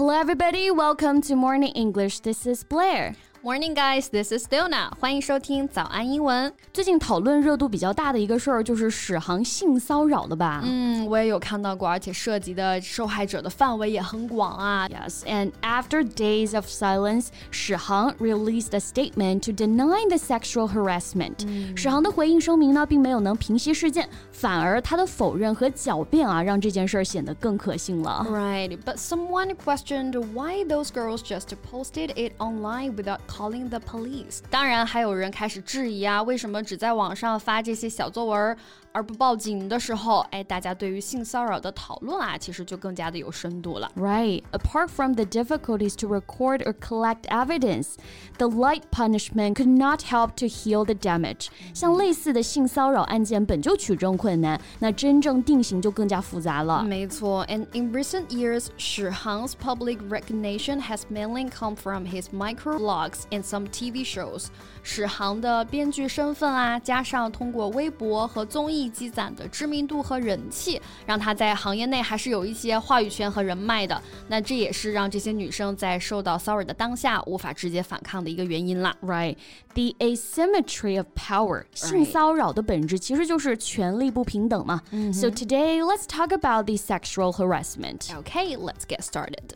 Hello, everybody. Welcome to Morning English. This is Blair. Morning, guys. This is Leona. 欢迎收听早安英文。最近讨论热度比较大的一个事儿，就是史航性骚扰了吧？嗯，我也有看到过，而且涉及的受害者的范围也很广啊。Yes, and after days of silence, 史航 released a statement to deny the sexual harassment. 史航的回应声明呢，并没有能平息事件，反而他的否认和狡辩啊，让这件事儿显得更可信了。Right, mm. but someone questioned why those girls just posted it online without calling the police。当然，还有人开始质疑啊，为什么只在网上发这些小作文？而不报警的时候，哎，大家对于性骚扰的讨论啊，其实就更加的有深度了。Right. Apart from the difficulties to record or collect evidence, the light punishment could not help to heal the damage. 像类似的性骚扰案件本就取证困难，那真正定刑就更加复杂了。没错，and in recent years, 史航's public recognition has mainly come from his microblogs and some TV shows. 史航的编剧身份啊，加上通过微博和综艺积攒的知名度和人气，让他在行业内还是有一些话语权和人脉的。那这也是让这些女生在受到骚扰的当下无法直接反抗的一个原因啦。 Right, the asymmetry of power，性骚扰的本质其实就是权力不平等嘛。So today, let's talk about the sexual harassment. Okay, let's get started.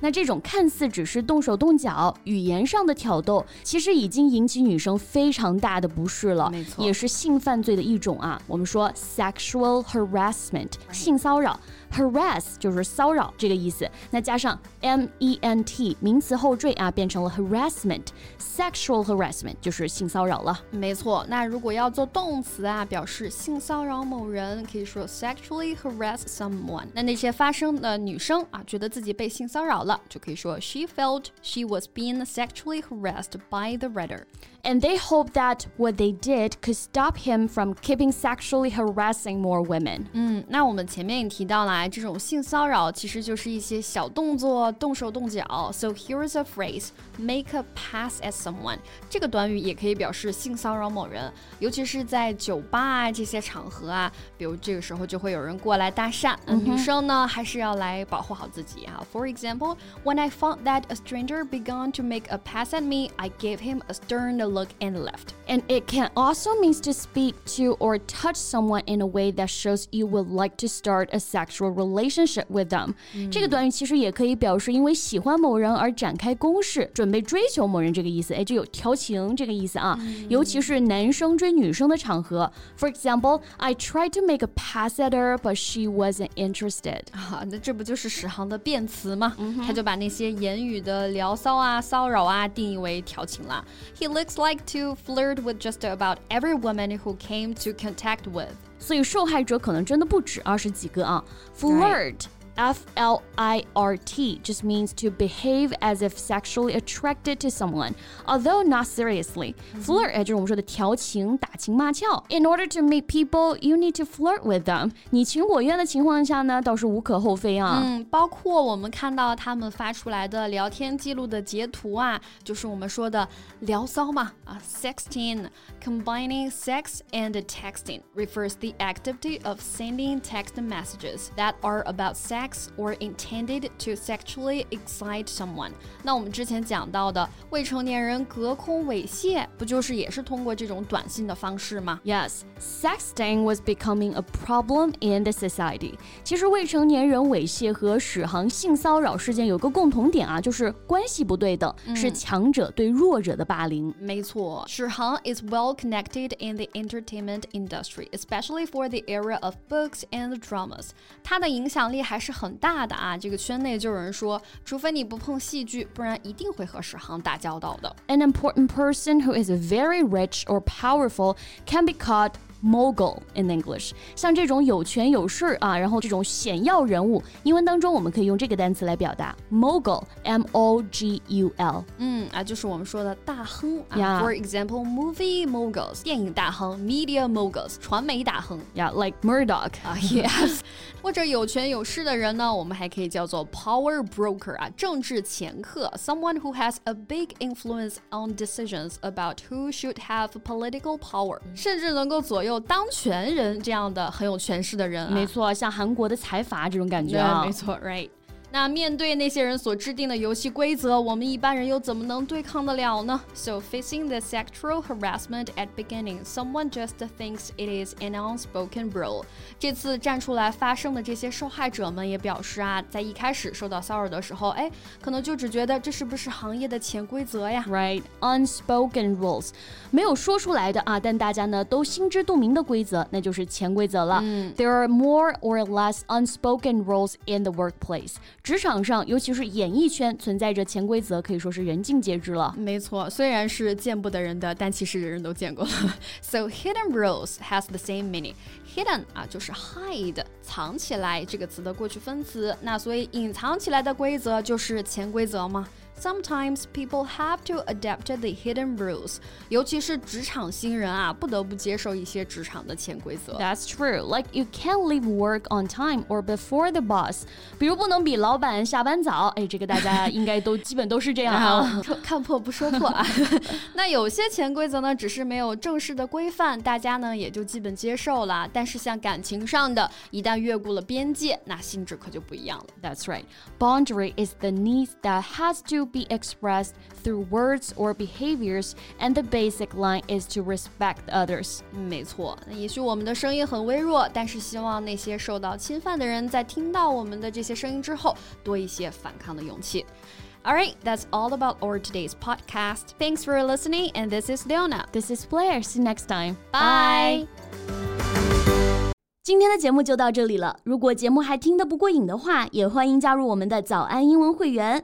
那这种看似只是动手动脚、语言上的挑逗，其实已经引起女生非常大的不适了，没错也是性犯罪的一种啊。我们说 sexual harassment，性骚扰，harass 就是骚扰这个意思，那加上 m e n t 名词后缀啊，变成了 harassment，sexual harassment 就是性骚扰了。没错，那如果要做动词啊，表示性骚扰某人，可以说 sexually harass someone。那那些发生的女生啊，觉得自己被性骚扰了，就可以说 she felt she was being sexually harassed by the writer。 And they hope that what they did could stop him from keeping sexually harassing more women. 嗯，那我们前面也提到啦，这种性骚扰其实就是一些小动作，动手动脚。So here's a phrase: make a pass at someone。这个短语也可以表示性骚扰某人，尤其是在酒吧啊这些场合啊，比如这个时候就会有人过来搭讪，嗯、女生呢还是要来保护好自己啊。For example, when I found that a stranger began to make a pass at me, I gave him a stern look and left. And it can also mean to speak to or touch someone in a way that shows you would like to start a sexual relationship with them、这个短语其实也可以表示因为喜欢某人而展开攻势，准备追求某人这个意思。哎，就有调情这个意思啊。尤其是男生追女生的场合。For example, I tried to make a pass at her, but she wasn't interested. 啊，那这不就是史航的辩词吗？ 他就把那些言语的聊骚啊、骚扰啊定义为调情啦。He looks like to flirt with just about every woman who came to contact with. 所以受害者可能真的不止二十几个啊。Flirt, F L I R T, just means to behave as if sexually attracted to someone, although not seriously. Flirt 哎，就是我们说的调情、打情骂俏。In order to meet people, you need to flirt with them. 你情我愿的情况下呢，倒是无可厚非啊。嗯，包括我们看到他们发出来的聊天记录的截图啊，就是我们说的聊骚嘛啊，sexting。Combining sex and texting refers the activity of sending text messages that are about sex or intended to sexually excite someone。那我们之前讲到的未成年人隔空猥亵，不就是也是通过这种短信的方式吗？ Yes, sexting was becoming a problem in the society. 其实未成年人猥亵和史航性骚扰事件有个共同点啊，就是关系不对等，是强者对弱者的霸凌。没错，史航 is well connected in the entertainment industry, especially for the era of books and dramas. 他的影响力还是 很大的啊。这个圈内就有人说，除非你不碰戏剧，不然一定会和史航打交道的。 An important person who is very rich or powerful can be caught mogul in English。像这种有权有势啊，然后这种显要人物，英文当中我们可以用这个单词来表达 mogul，m o g u l。嗯啊，就是我们说的大亨啊。Yeah. For example, movie moguls，电影大亨；media moguls，传媒大亨。 Yeah, like Murdoch. 啊、yes，或者有权有势的人呢，我们还可以叫做 power broker 啊，政治掮客，someone who has a big influence on decisions about who should have political power，甚至能够左右 当权人这样的很有权势的人啊。没错，像韩国的财阀这种感觉，啊没。错，right。那面对那些人所制定的游戏规则，我们一般人又怎么能对抗得了呢？So facing the sexual harassment at beginning, someone just thinks it is an unspoken rule。这次站出来发声的这些受害者们也表示啊，在一开始受到骚扰的时候，哎，可能就只觉得这是不是行业的潜规则呀？ Right, unspoken rules，没有说出来的啊，但大家呢都心知肚明的规则，那就是潜规则了。There are more or less unspoken rules in the workplace。 职场上，尤其是演艺圈，存在着潜规则，可以说是人尽皆知了。没错，虽然是见不得人的，但其实人人都见过了。So hidden rules has the same meaning. Hidden 啊，就是 hide 藏起来这个词的过去分词。那所以隐藏起来的规则就是潜规则吗 ？Sometimes people have to adapt the hidden rules，尤其是职场新人啊，不得不接受一些职场的潜规则。 That's true. Like you can't leave work on time or before the boss. 比如不能比老板下班早。哎，这个大家应该都基本都是这样啊。啊，说看破不说破啊。那有些潜规则呢，只是没有正式的规范，大家呢也就基本接受了。但是像感情上的，一旦越过了边界，那性质可就不一样了。 That's right. Boundary is the need that has to be expressed through words or behaviors, and the basic line is to respect others. 嗯没错，那也许我们的声音很微弱，但是希望那些受到侵犯的人在听到我们的这些声音之后，多一些反抗的勇气。Alright, that's all about our today's podcast. Thanks for listening, and this is Leona. This is Blair. See you next time. Bye. 今天的节目就到这里了。如果节目还听得不过瘾的话，也欢迎加入我们的早安英文会员。